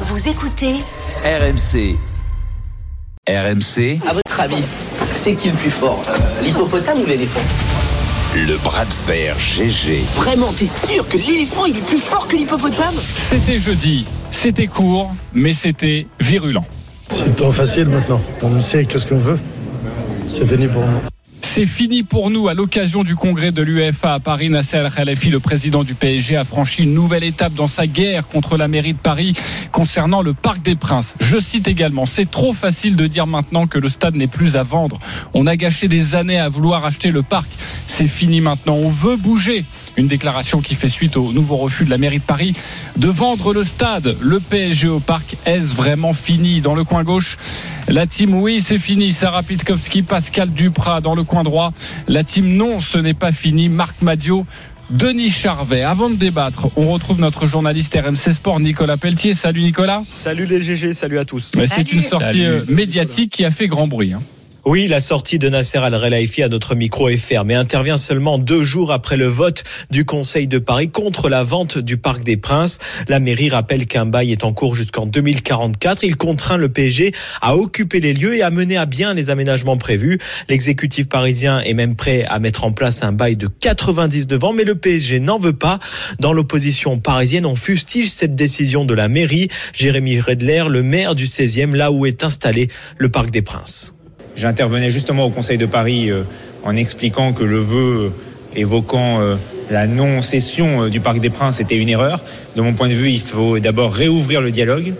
Vous écoutez RMC. RMC, À votre avis, c'est qui le plus fort euh, L'hippopotame ou l'éléphant? Le bras de fer GG. Vraiment, t'es sûr que l'éléphant il est plus fort que l'hippopotame? C'était jeudi, c'était court, mais c'était virulent. C'est trop facile maintenant. On sait qu'est-ce qu'on veut. C'est fini pour nous. C'est fini pour nous à l'occasion du congrès de l'UEFA à Paris. Nasser Al-Khelaifi, le président du PSG, a franchi une nouvelle étape dans sa guerre contre la mairie de Paris concernant le Parc des Princes. Je cite également, c'est trop facile de dire maintenant que le stade n'est plus à vendre. On a gâché des années à vouloir acheter le parc. C'est fini maintenant. On veut bouger. Une déclaration qui fait suite au nouveau refus de la mairie de Paris de vendre le stade. Le PSG au parc, est-ce vraiment fini? Dans le coin gauche, la team oui, c'est fini. Sarah Pitkowski, Pascal Duprat dans le coin droit. La team non, ce n'est pas fini. Marc Madio. Denis Charvet. Avant de débattre, on retrouve notre journaliste RMC Sport, Nicolas Pelletier. Salut Nicolas. Salut les GG, salut à tous. Mais C'est une sortie euh, médiatique qui a fait grand bruit. hein. Oui, la sortie de Nasser Al-Relaifi à notre micro est ferme et intervient seulement deux jours après le vote du Conseil de Paris contre la vente du Parc des Princes. La mairie rappelle qu'un bail est en cours jusqu'en 2044. Il contraint le PSG à occuper les lieux et à mener à bien les aménagements prévus. L'exécutif parisien est même prêt à mettre en place un bail de 99 ans, mais le PSG n'en veut pas. Dans l'opposition parisienne, on fustige cette décision de la mairie. Jérémy Redler, le maire du 16e, là où est installé le Parc des Princes. J'intervenais justement au Conseil de Paris euh, en expliquant que le vœu évoquant euh, la non-cession euh, du Parc des Princes était une erreur. De mon point de vue, il faut d'abord réouvrir le dialogue euh,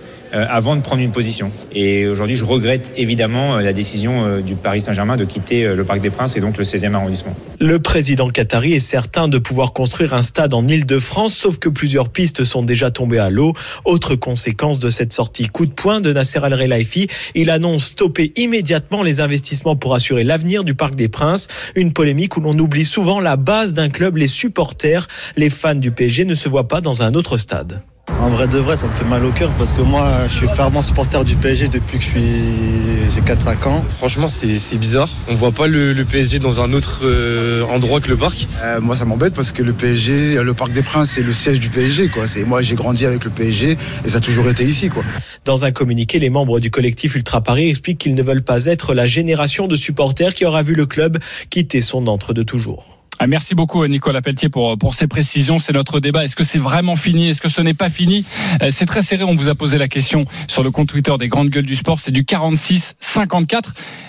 avant de prendre une position. Et aujourd'hui, je regrette évidemment euh, la décision euh, du Paris Saint-Germain de quitter euh, le Parc des Princes et donc le 16e arrondissement. Le président qatari est certain de pouvoir construire un stade en Ile-de-France, sauf que plusieurs pistes sont déjà tombées à l'eau. Autre conséquence de cette sortie coup de poing de Nasser Al-Relaifi, il annonce stopper immédiatement les investissements pour assurer l'avenir du Parc des Princes. Une polémique où l'on oublie souvent la base d'un club, les supporters. Les fans du PSG ne se voient pas dans un autre stade. En vrai de vrai, ça me fait mal au cœur parce que moi, je suis fervent supporter du PSG depuis que je suis j'ai 4-5 ans. Franchement, c'est c'est bizarre. On voit pas le, le PSG dans un autre euh, endroit que le parc. Euh, moi, ça m'embête parce que le PSG, le Parc des Princes, c'est le siège du PSG. Quoi. C'est moi, j'ai grandi avec le PSG et ça a toujours été ici. Quoi. Dans un communiqué, les membres du collectif Ultra Paris expliquent qu'ils ne veulent pas être la génération de supporters qui aura vu le club quitter son entre de toujours. Ah, merci beaucoup Nicolas Pelletier pour, pour ces précisions. C'est notre débat. Est-ce que c'est vraiment fini? Est-ce que ce n'est pas fini? Euh, C'est très serré. On vous a posé la question sur le compte Twitter des grandes gueules du sport. C'est du 46-54.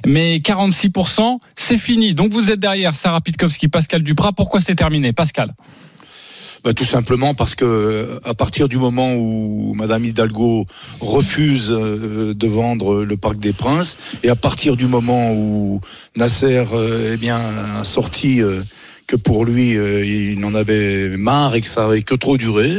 Mais 46%, c'est fini. Donc vous êtes derrière Sarah Pitkowski, Pascal Duprat. Pourquoi c'est terminé? Pascal Bah, tout simplement parce que à partir du moment où Madame Hidalgo refuse euh, de vendre le Parc des Princes et à partir du moment où Nasser euh, eh bien a sorti que pour lui euh, il en avait marre et que ça avait que trop duré,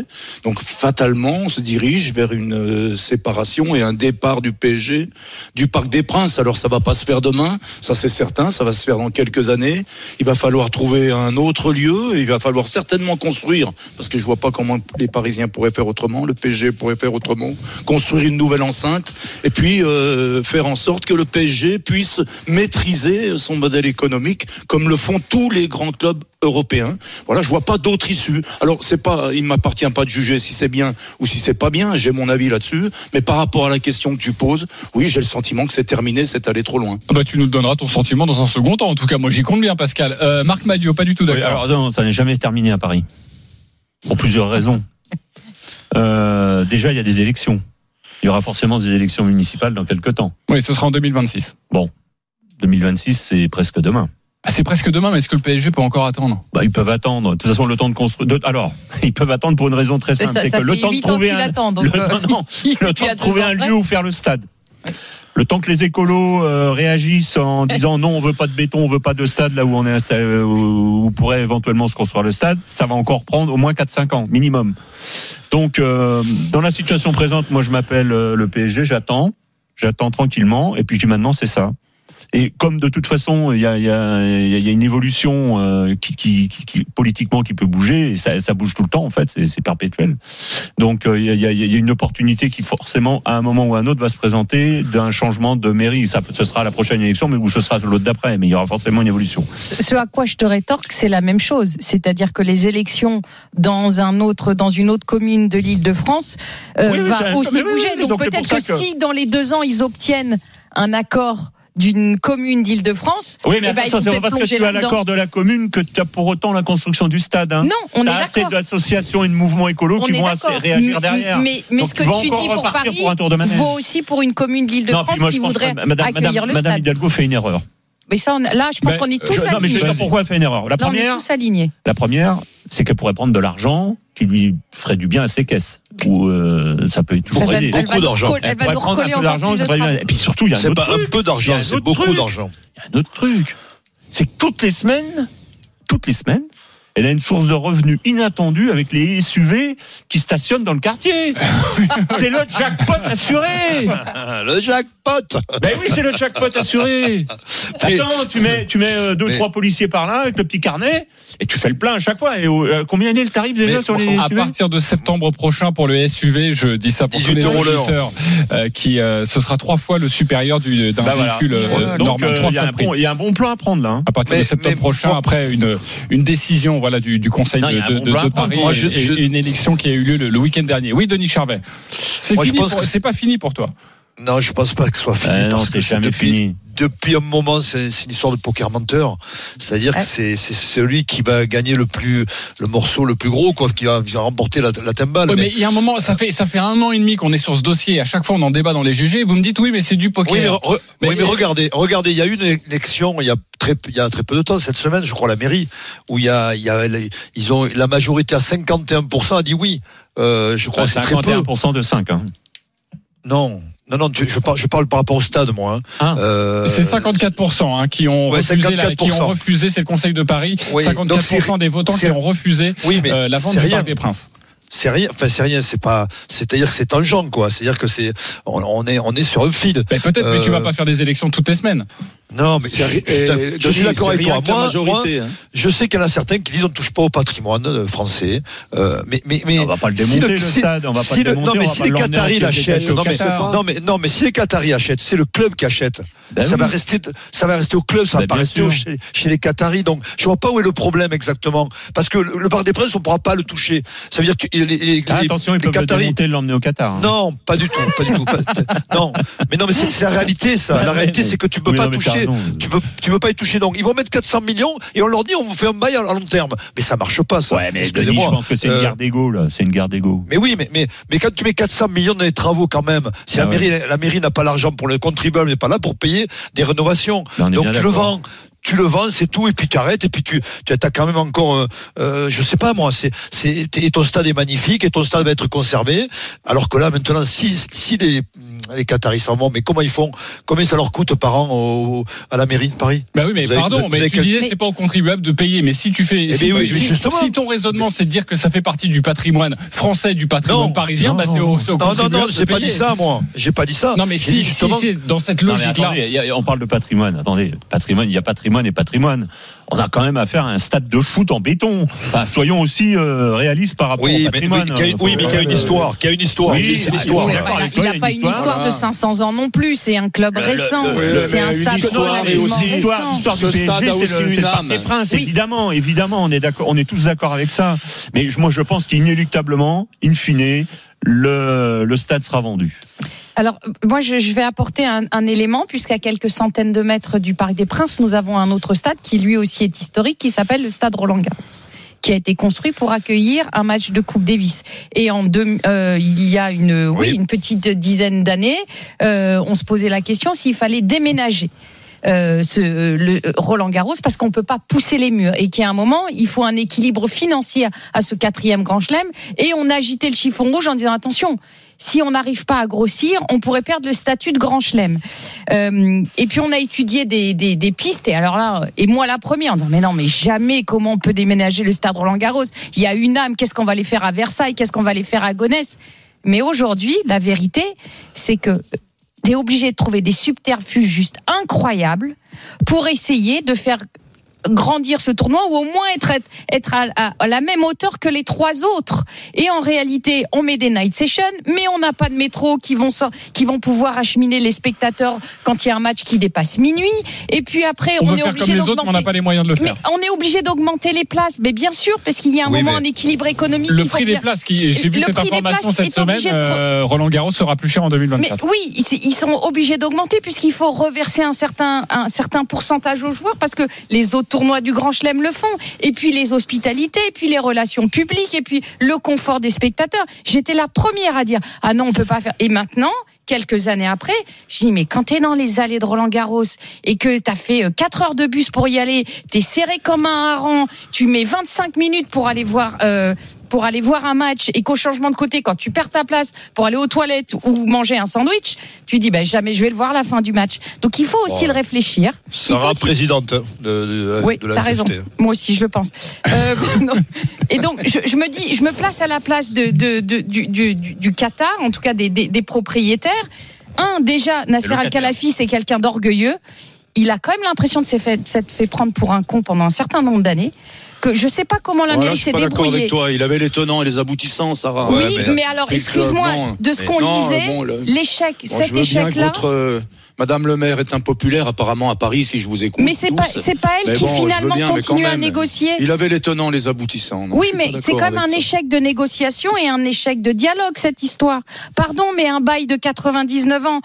donc fatalement on se dirige vers une euh, séparation et un départ du PSG du Parc des Princes. Alors ça va pas se faire demain, ça c'est certain, ça va se faire dans quelques années. Il va falloir trouver un autre lieu, et il va falloir certainement construire, parce que je vois pas comment les Parisiens pourraient faire autrement, le PSG pourrait faire autrement, construire une nouvelle enceinte, et puis euh, faire en sorte que le PSG puisse maîtriser son modèle économique, comme le font tous les grands clubs européens. Voilà, je vois pas d'autre issue. Alors c'est pas, il m'appartient pas de juger si c'est bien ou si c'est pas bien. J'ai mon avis là-dessus, mais par rapport à la question que tu poses, oui, j'ai le sentiment que c'est terminé, c'est allé trop loin. Ah bah, Tu nous donneras ton sentiment dans un second temps. En tout cas, moi j'y compte bien Pascal. Euh, Marc Madio, pas du tout Oui, d'accord. alors non, ça n'est jamais terminé à Paris. Pour plusieurs raisons. Euh, déjà, il y a des élections. Il y aura forcément des élections municipales dans quelques temps. Oui, ce sera en 2026. Bon, 2026, c'est presque demain. Ah, c'est presque demain, mais est-ce que le PSG peut encore attendre? Bah, ils peuvent attendre. De toute façon, le temps de construire. de- Alors, ils peuvent attendre pour une raison très simple, c'est que le temps de trouver un, attend, donc, le, euh, non, non, il le y temps a de deux trouver ans un près. lieu où faire le stade. Le temps que les écolos euh, réagissent en disant non, on veut pas de béton, on veut pas de stade là où on est installé, où, où pourrait éventuellement se construire le stade, ça va encore prendre au moins 4-5 ans minimum. Donc, euh, dans la situation présente, moi je m'appelle euh, le PSG, j'attends, j'attends tranquillement, et puis je dis maintenant c'est ça. Et comme de toute façon, il y a, y a, y a une évolution euh, qui, qui, qui- politiquement qui peut bouger, et ça, ça bouge tout le temps en fait, c'est perpétuel. Donc euh, il y, a, il y a- y a une opportunité qui forcément, à un moment ou à un autre, va se présenter d'un changement de mairie. Ça, ce sera la prochaine élection, mais ou ce sera l'autre d'après, mais il y aura forcément une évolution. Ce à quoi je te rétorque, c'est la même chose. C'est-à-dire que les élections dans un autre, dans une autre commune de l'Île-de-France euh, Oui, oui, va aussi bouger. oui, donc peut-être que- si dans les deux ans ils obtiennent un accord d'une commune d'Île-de-France, Oui, mais eh ben, ça, ils c'est pas parce que tu as l'accord de la commune que tu as pour autant la construction du stade. Hein. Non, on est T'as assez d'accord. d'associations et de mouvements écolos On qui est vont assez réagir derrière. Mais, mais Donc, ce que tu dis pour Paris pour un tour de vaut aussi pour une commune d'Île-de-France qui voudrait Madame, accueillir Madame, le Madame stade. Hidalgo fait une erreur. Mais ça, on- là, je pense qu'on est tous Je- non, mais je vais alignés. dire pourquoi elle fait une erreur. La Là, on est première, tous alignés. la première, c'est qu'elle pourrait prendre de l'argent qui lui ferait du bien à ses caisses. Ou euh, ça peut toujours aider. elle va nous recoller- elle va nous prendre un recoller peu encore d'argent. Et puis surtout, il y a un C'est autre pas un truc. peu Il y a d'argent, un c'est beaucoup d'argent. Il y a un autre truc. C'est que toutes les semaines, toutes les semaines, elle a une source de revenus inattendue avec les SUV qui stationnent dans le quartier. c'est le jackpot assuré. Le jackpot Ben oui, c'est le jackpot assuré. Attends, tu mets, tu mets euh, deux, Mais- trois policiers par là avec le petit carnet et tu fais le plein à chaque fois. Et euh, combien est le tarif déjà Mais sur les À SUV partir de septembre prochain pour le SUV, je dis ça pour tous 18 les auditeurs, euh, qui euh, ce sera trois fois le supérieur du- d'un Bah voilà. véhicule euh, Donc normal. euh, trois il y, a un bon- il y a un bon plan à prendre là. hein. à partir Mais- de septembre prochain, après une, une décision voilà, du, du Conseil Non, de, bon à. Paris Moi, et, je- et je- une élection qui a eu lieu le, le week-end dernier. Oui, Denis Charvet. C'est pas fini pour toi. Non, je pense pas que ce soit fini. Euh, non, parce c'est que jamais depuis, fini. depuis un moment, c'est une histoire de poker menteur. C'est-à-dire que Ouais. c'est celui qui va gagner le plus le morceau le plus gros, quoi, qui va, qui va remporter la, la timbale. Oui, Mais- mais il y a un moment, ça fait, ça fait un an et demi qu'on est sur ce dossier. À chaque fois, on en débat dans les GG. Vous me dites oui, mais c'est du poker. Oui, mais, re- Mais- oui, mais regardez, regardez, il y a eu une élection il y a très, il y a très peu de temps, cette semaine, je crois, à la mairie, où il y a, il y a, ils ont la majorité à 51% a dit oui. Euh, je crois que c'est très peu. 51% de 5. Hein. Non, non, non, tu- je parle, je parle par rapport au stade, moi. hein. Ah. Euh, C'est 54% hein, qui ont Ouais, refusé, la- qui 54%. ont refusé, c'est le Conseil de Paris, Oui, 54% donc c'est- des votants qui ont refusé Oui, mais euh, la vente du. Parc des Princes. C'est rien, enfin c'est rien, c'est pas, c'est-à-dire que c'est tangent quoi. C'est-à-dire que c'est, on, on est, on est sur un fil. Ben, Peut-être, mais tu Euh, vas pas faire des élections toutes les semaines. Non, mais je, je- je- je suis d'accord avec toi. Moi, moi, hein. je sais qu'il y en a certains qui disent on ne touche pas au patrimoine euh, français. Euh, mais, mais, mais On va pas le si démonter, le stade, on va pas si le le- démonter, non, mais va si pas les Qataris en l'achètent, non, mais, non, mais, non, mais si les Qataris achètent, c'est le club qui achète. Ben ça oui. va rester, ça va rester au club, ça va Ben pas bien rester au- chez, chez les Qataris. Donc, je vois pas où est le problème exactement. Parce que le, le Parc des Princes, on pourra pas le toucher. Ça veut dire que les, les, les- Ah, attention, ils les peuvent le Qataris, et l'emmener au Qatar. hein. non, pas du tout, pas du tout. pas- non, mais non, mais c'est la réalité, ça. La réalité, c'est que tu peux Oui, pas non, toucher. Tu peux, tu peux pas y toucher. Donc, ils vont mettre 400 millions et on leur dit, on vous fait un bail à long terme. Mais ça marche pas, ça. Ouais, mais Denis, je pense que c'est une Euh, guerre d'ego, là. C'est une guerre d'ego. mais oui, mais, mais, mais quand tu mets 400 millions dans les travaux quand même, si Ah la, ouais. mairie, la mairie n'a pas l'argent pour le contribuable, n'est pas là pour payer des rénovations. Donc tu le vends. Tu le vends, c'est tout, et puis tu arrêtes, et puis tu, tu as quand même encore, euh, euh, je sais pas moi, c'est, c'est, et ton stade est magnifique, et ton stade va être conservé. Alors que là, maintenant, si, si les, les Qataris s'en vont, mais comment ils font, combien ça leur coûte par an au- à la mairie de Paris? Bah oui, mais Vous avez- pardon, vous avez- mais vous avez tu quel- disais c'est pas au contribuable de payer, mais si tu fais, Eh si, bien oui, si- si ton raisonnement c'est de dire que ça fait partie du patrimoine français, du patrimoine Non. parisien, Non, bah c'est au, c'est au Non, non, contribuable non, de j'ai pas dit ça, moi. J'ai pas dit ça. Non, mais si, justement- dans cette Non, mais logique-là. on parle de patrimoine. Attendez, patrimoine, il y a patrimoine et patrimoine. On a quand même affaire à un stade de foot en béton. Enfin, soyons aussi euh, réalistes par rapport Oui, au mais, patrimoine. oui, qui a une- oui, mais qui a une histoire, qui a une histoire. Oui, il n'y a a pas une histoire, histoire de voilà. 500 ans non plus. C'est un club récent. C'est un une stade histoire et aussi- Ce du PSG, stade a c'est aussi le- une âme. des Princes, Oui. évidemment, évidemment, on est d'accord, on est tous d'accord avec ça. Mais je- moi, je pense qu'inéluctablement, in fine, le, le stade sera vendu. Alors, moi, je, je vais apporter un, un élément, puisqu'à quelques centaines de mètres du Parc des Princes, nous avons un autre stade qui lui aussi est historique, qui s'appelle le stade Roland-Garros qui a été construit pour accueillir un match de Coupe Davis. Et en deux, euh, il y a une, oui, Oui. une petite dizaine d'années, euh, on se posait la question s'il fallait déménager. Euh, ce, le Roland Garros parce qu'on peut pas pousser les murs et a un moment il faut un équilibre financier à ce quatrième Grand Chelem et on a agité le chiffon rouge en disant attention si on n'arrive pas à grossir, on pourrait perdre le statut de grand chelem. Euh, et puis on a étudié des, des, des pistes. Et alors là, et moi la première, en disant mais non, mais jamais comment on peut déménager le stade Roland Garros? Il y a une âme. Qu'est-ce qu'on va les faire à Versailles? Qu'est-ce qu'on va les faire à Gonesse? Mais aujourd'hui, la vérité, c'est que tu es obligé de trouver des subterfuges juste incroyables pour essayer de faire grandir ce tournoi ou au moins être, être à, à- à la même hauteur que les trois autres. Et en réalité, on met des night sessions, mais on n'a pas de métro qui vont, qui vont pouvoir acheminer les spectateurs quand il y a un match qui dépasse minuit. Et puis après, On on, est faire obligé les autres, mais on n'a d'augmenter- pas les moyens de le mais faire. on est obligé d'augmenter les places, mais bien sûr, parce qu'il y a un Oui, moment mais un équilibre économique. Le prix des bien- places, qui, j'ai vu Le cette information cette semaine, de- euh, Roland Garros sera plus cher en mais 2024. oui, ils ils sont obligés d'augmenter puisqu'il faut reverser un certain, un certain pourcentage aux joueurs parce que les autres tournois du Grand Chelem le font. Et puis les hospitalités, et puis les relations publiques, et puis le confort des spectateurs. J'étais la première à dire ah non, on peut pas faire. Et maintenant. Quelques années après, je dis mais quand t'es dans les allées de Roland Garros et que t'as fait 4 heures de bus pour y aller, t'es serré comme un hareng, tu mets 25 minutes pour aller voir euh, pour aller voir un match et qu'au changement de côté, quand tu perds ta place pour aller aux toilettes ou manger un sandwich, tu dis ben jamais je vais le voir à la fin du match. Donc il faut aussi Oh. le réfléchir. Sarah, aussi- présidente de, de- oui, de la t'as raison. Moi aussi, je le pense. Euh, non. et donc, je, je me dis, je me place à la place de, de- de- du, du- du- du Qatar, en tout cas des, des- des propriétaires. Un, déjà, Nasser. Al-Khalafi, c'est quelqu'un d'orgueilleux. Il a quand même l'impression de s'être fait, de s'être fait prendre pour un con pendant un certain nombre d'années. Que je sais pas comment la mairie je suis s'est pas d'accord débrouillée. avec toi. Il avait les tenants et les aboutissants, Sarah. Oui, Ouais, mais, alors, excuse-moi, de ce qu'on lisait, bon, l'échec, Bon, cet je échec-là. euh, Madame le maire est impopulaire apparemment à Paris si je vous écoute. Mais c'est pas, c'est pas elle Mais qui bon, je finalement bien, continue à négocier. Il avait les tenants, les aboutissants. Non, je Oui, suis mais c'est quand même un ça. échec de négociation et un échec de dialogue, cette histoire. Pardon, mais un bail de 99 ans.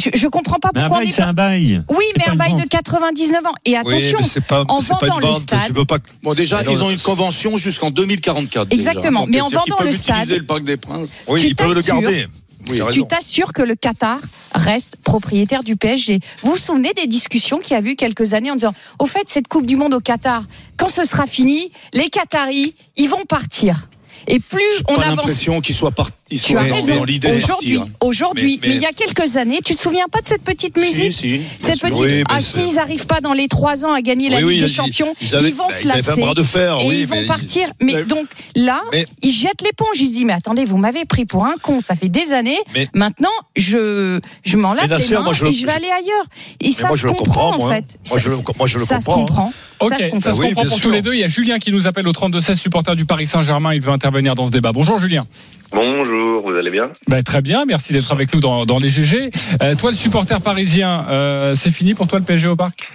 Je, je comprends pas Mais un pourquoi bail, on est c'est pas- un bail. Oui, mais un bail de 99 ans. Et attention, mais c'est pas- en vendant une le vente, stade. tu peux pas- Bon, déjà, Mais non, ils ont une convention jusqu'en 2044. déjà. Exactement, Donc, mais en vendant peuvent le stade, utiliser le Parc des Princes. Oui, Tu ils peuvent le garder. Oui. Tu t'assures que le Qatar reste propriétaire du PSG. Vous vous souvenez des discussions qu'il y a eu quelques années en disant, au fait, cette Coupe du Monde au Qatar, quand ce sera fini, les Qataris, ils vont partir. Et plus on pas avance l'impression qu'ils soient partis. Ils as dans, l'idée Aujourd'hui, partir. aujourd'hui, Mais- mais, mais- il y a quelques années, tu te souviens pas de cette petite musique Si, si. Cette sûr. petite, Oui, ah si, ils n'arrent pas dans les trois ans à gagner la Oui, oui, Ligue des ils- Champions, ils avaient- vont bah, se ils avaient fait un lasser bras de fer, et oui, ils vont partir. Mais Mais- donc là, Mais- ils jettent l'éponge. Ils se disent mais attendez, vous m'avez pris pour un con, ça fait des années. Mais- Maintenant, je je m'en lave les mains et je vais aller ailleurs. Et ça moi, se je le comprend comprends, en moi. fait. Moi, je le- comprends, hein. comprend. Ok, Ça se comprend. pour sûr. tous les deux. Il y a Julien qui nous appelle au 32-16, supporter du Paris Saint-Germain. Il veut intervenir dans ce débat. Bonjour Julien. Bonjour, vous allez bien? Bah, très bien, merci d'être avec nous dans, dans les GG. Euh, toi, le supporter parisien, euh, c'est fini pour toi le PSG au parc?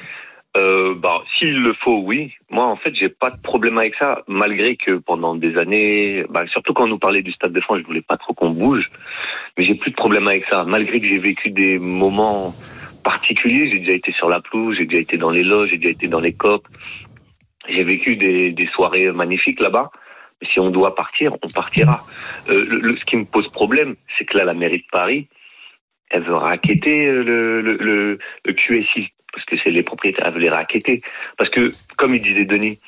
Euh, bah, S'il le faut, oui. Moi, en fait, j'ai pas de problème avec ça, malgré que pendant des années, bah, surtout quand on nous parlait du Stade de France, je voulais pas trop qu'on bouge, mais j'ai plus de problème avec ça, malgré que j'ai vécu des moments particuliers. J'ai déjà été sur la pelouse, j'ai déjà été dans les loges, j'ai déjà été dans les copes. J'ai vécu des, des soirées magnifiques là-bas. Si on doit partir, on partira. Euh, le, ce qui me pose problème, c'est que là, la mairie de Paris, elle veut raqueter euh, le, le, le, QSI, parce que c'est les propriétaires, elle veut les raqueter. Parce que, comme il disait Denis,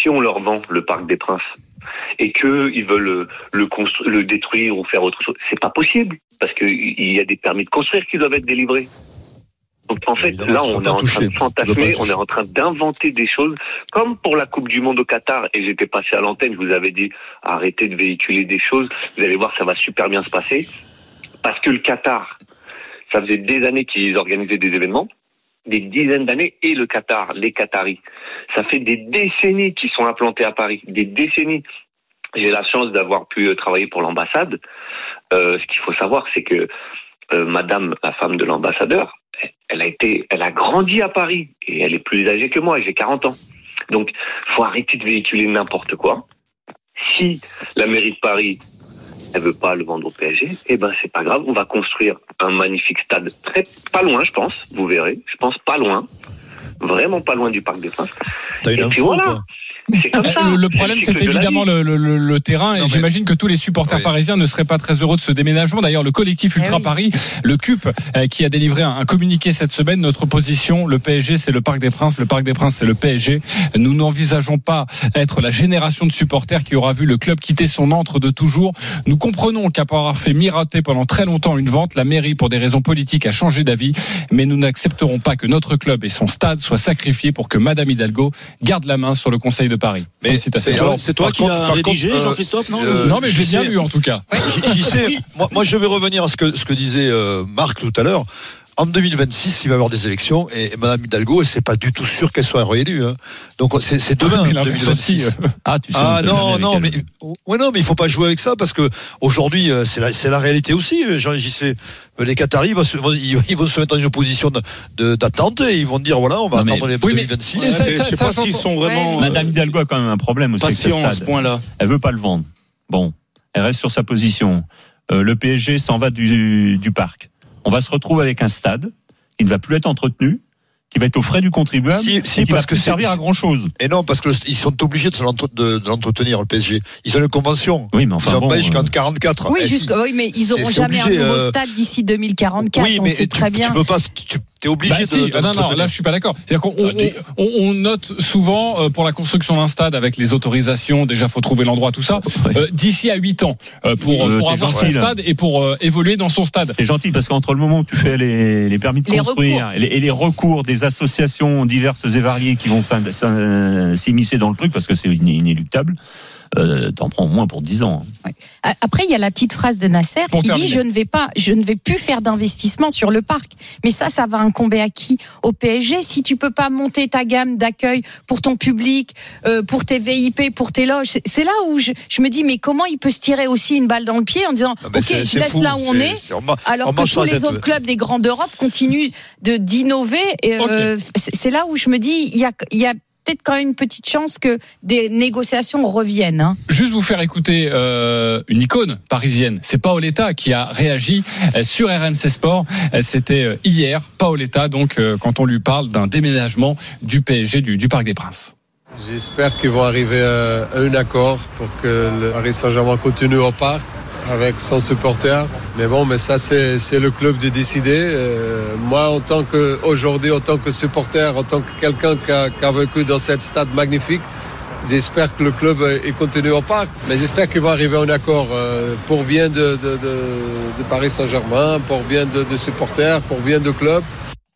si on leur vend le Parc des Princes et qu'ils veulent le, le, constru- le détruire ou faire autre chose, c'est pas possible, parce qu'il y a des permis de construire qui doivent être délivrés. Donc en fait, Évidemment, là, on est en toucher. train de fantasmer, on est en train d'inventer des choses, comme pour la Coupe du Monde au Qatar, et j'étais passé à l'antenne, je vous avais dit, arrêtez de véhiculer des choses, vous allez voir, ça va super bien se passer, parce que le Qatar, ça faisait des années qu'ils organisaient des événements, des dizaines d'années, et le Qatar, les Qataris, ça fait des décennies qu'ils sont implantés à Paris, des décennies. J'ai la chance d'avoir pu euh, travailler pour l'ambassade. Euh, ce qu'il faut savoir, c'est que euh, Madame, la femme de l'ambassadeur, elle a été, elle a grandi à Paris et elle est plus âgée que moi. J'ai 40 ans. Donc, faut arrêter de véhiculer n'importe quoi. Si la mairie de Paris, elle veut pas le vendre au PSG, eh ben c'est pas grave. On va construire un magnifique stade très pas loin, je pense. Vous verrez. Je pense pas loin, vraiment pas loin du Parc des Princes. T'as une Et puis info, voilà. Quoi C'est comme ça. Le, problème, c'est évidemment le, le- le- le terrain. Non, et j'imagine que tous les supporters Oui. parisiens ne seraient pas très heureux de ce déménagement. D'ailleurs, le collectif Ultra Eh oui. Paris, le CUP, euh, qui a délivré un, un communiqué cette semaine, notre position, le PSG, c'est le Parc des Princes, le Parc des Princes, c'est le PSG. Nous n'envisageons pas être la génération de supporters qui aura vu le club quitter son antre de toujours. Nous comprenons qu'après avoir fait miroiter pendant très longtemps une vente, la mairie, pour des raisons politiques, a changé d'avis. Mais nous n'accepterons pas que notre club et son stade soient sacrifiés pour que Madame Hidalgo garde la main sur le conseil de Paris. Mais c'est toi, qui l'as rédigé, contre, euh, Jean-Christophe, non euh, non, mais je l'ai je bien lu en tout cas. Moi, moi, je vais revenir à ce que, ce que disait euh, Marc tout à l'heure. En 2026, il va y avoir des élections et, et Madame Hidalgo, c'est pas du tout sûr qu'elle soit réélue. hein. Donc c'est c'est demain, Mais l'inverse 2026. aussi, euh. Ah, tu sais, Ah non non mais ouais non mais il faut pas jouer avec ça parce que aujourd'hui euh, c'est la c'est la réalité aussi euh, Jean JC les Qataris vont se, vont- ils, vont se mettre dans une position de- de- d'attente et ils vont dire voilà on va Non, mais- attendre les Oui, mais- 2026 Ouais, ça- Mais ça- je sais ça, pas s'ils sont vraiment Ouais. euh, Madame Hidalgo a quand même un problème aussi. à ce point-là. Elle veut pas le vendre. Bon, elle reste sur sa position. Euh, le PSG s'en va du, du parc. On va se retrouver avec un stade qui ne va plus être entretenu, qui va être aux frais du contribuable, Si- et si, qui parce va que servir à grand chose. et non parce que le- ils sont obligés de l'entretenir le PSG ils ont une convention Oui, mais ils enfin ont bon. pas jusqu'en 44 Oui, Eh, si. oui, mais ils C'est- auront c'est jamais obligé, un nouveau euh, stade d'ici 2044. oui on mais sait tu, très tu bien. peux pas tu es obligé Bah de, si, de ah non, non, là je suis pas d'accord. C'est-à-dire qu'on on, Ah, des- on- on note souvent euh, pour la construction d'un stade avec les autorisations, déjà faut trouver l'endroit, tout ça, euh, d'ici à 8 ans euh, pour, Euh, pour avoir son gentil, là. stade et pour euh, évoluer dans son stade. C'est gentil parce qu'entre le moment où tu fais les, les permis de Les construire recours. et les, et les recours des associations diverses et variées qui vont s'immiscer dans le truc parce que c'est iné- inéluctable, euh, t'en prends au moins pour 10 ans. hein. Après, il y a la petite phrase de Nasser Pour qui terminer. dit je ne vais pas, je ne vais plus faire d'investissement sur le parc. Mais ça, ça va incomber à qui? Au PSG. Si tu peux pas monter ta gamme d'accueil pour ton public, euh, pour tes VIP, pour tes loges, c'est- là où je, je me dis mais comment il peut se tirer aussi une balle dans le pied en disant Ah ben, ok, je laisse fou. là où on est. Alors on que tous les autres clubs des grands d'Europe continuent de d'innover. euh, c'est c'est là où je me dis il y a, il y a peut-être quand même une petite chance que des négociations reviennent. hein. Juste vous faire écouter euh, une icône parisienne. C'est Paoletta qui a réagi euh, sur RMC Sport. Euh, C'était hier, Paoletta, donc euh, quand on lui parle d'un déménagement du PSG du, du Parc des Princes. J'espère qu'ils vont arriver à un accord pour que le Paris Saint-Germain continue au parc avec son supporter. Mais bon, mais ça, c'est le club de décider. Euh, moi, en tant que, aujourd'hui, en tant que supporter, en tant que quelqu'un qui a, a vécu dans cette stade magnifique, j'espère que le club euh, il continue au parc. Mais j'espère qu'ils vont arriver à un accord euh, pour bien de, de, de, de Paris Saint-Germain, pour bien de, de supporters, pour bien de club.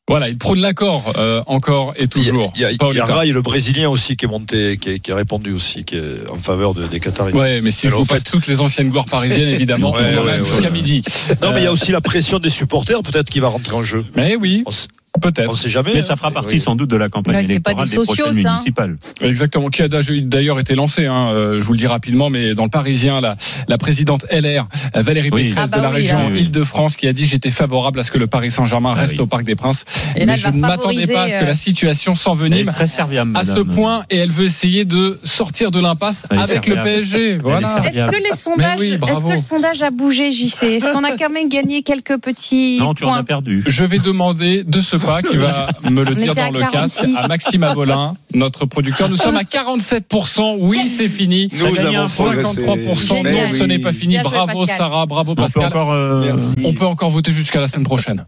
Voilà, il prône l'accord euh, encore et toujours. il y a, il y a. Rai, le Brésilien aussi, qui est monté, qui, est- qui a répondu aussi, qui est en faveur de- des Qataris. Ouais, mais si je vous passe toutes les anciennes gloires parisiennes, évidemment, Ouais, ouais, jusqu'à midi. Non, mais il y a Euh, aussi la pression des supporters, peut-être, qui va rentrer en jeu. Mais oui, On peut-être. on sait jamais. Mais hein. ça fera partie Oui. sans doute de la campagne Ouais, c'est pas électorale des des prochaines ça. municipales. Exactement, qui a d'ailleurs été lancé, hein, euh, je vous le dis rapidement, mais dans le Parisien, la, la présidente LR, Valérie Oui. Pécresse Ah bah de la oui, région là. Île-de-France, qui a dit j'étais favorable à ce que le Paris Saint-Germain Ah reste oui. au Parc des Princes. Et là, mais elle je ne m'attendais pas à ce que la euh, situation Elle est s'envenime très serviable, à ce point et elle veut essayer de sortir de l'impasse avec le. PSG. Voilà. Est-ce que les sondages, oui, est-ce bravo. que le sondage a bougé, JC Est-ce qu'on a quand même gagné quelques petits Non, tu en points as perdu. Je vais demander de ce pas qui va me le On dire dans le casque 46. à Maxime Avolin, notre producteur. Nous sommes à 47%. Oui, Yes. c'est fini. Nous avons un progressé. 53%. Génial. Non, ce n'est pas fini. Bravo Pascal. Sarah, bravo On peut Pascal. encore. euh. On peut encore voter jusqu'à la semaine prochaine.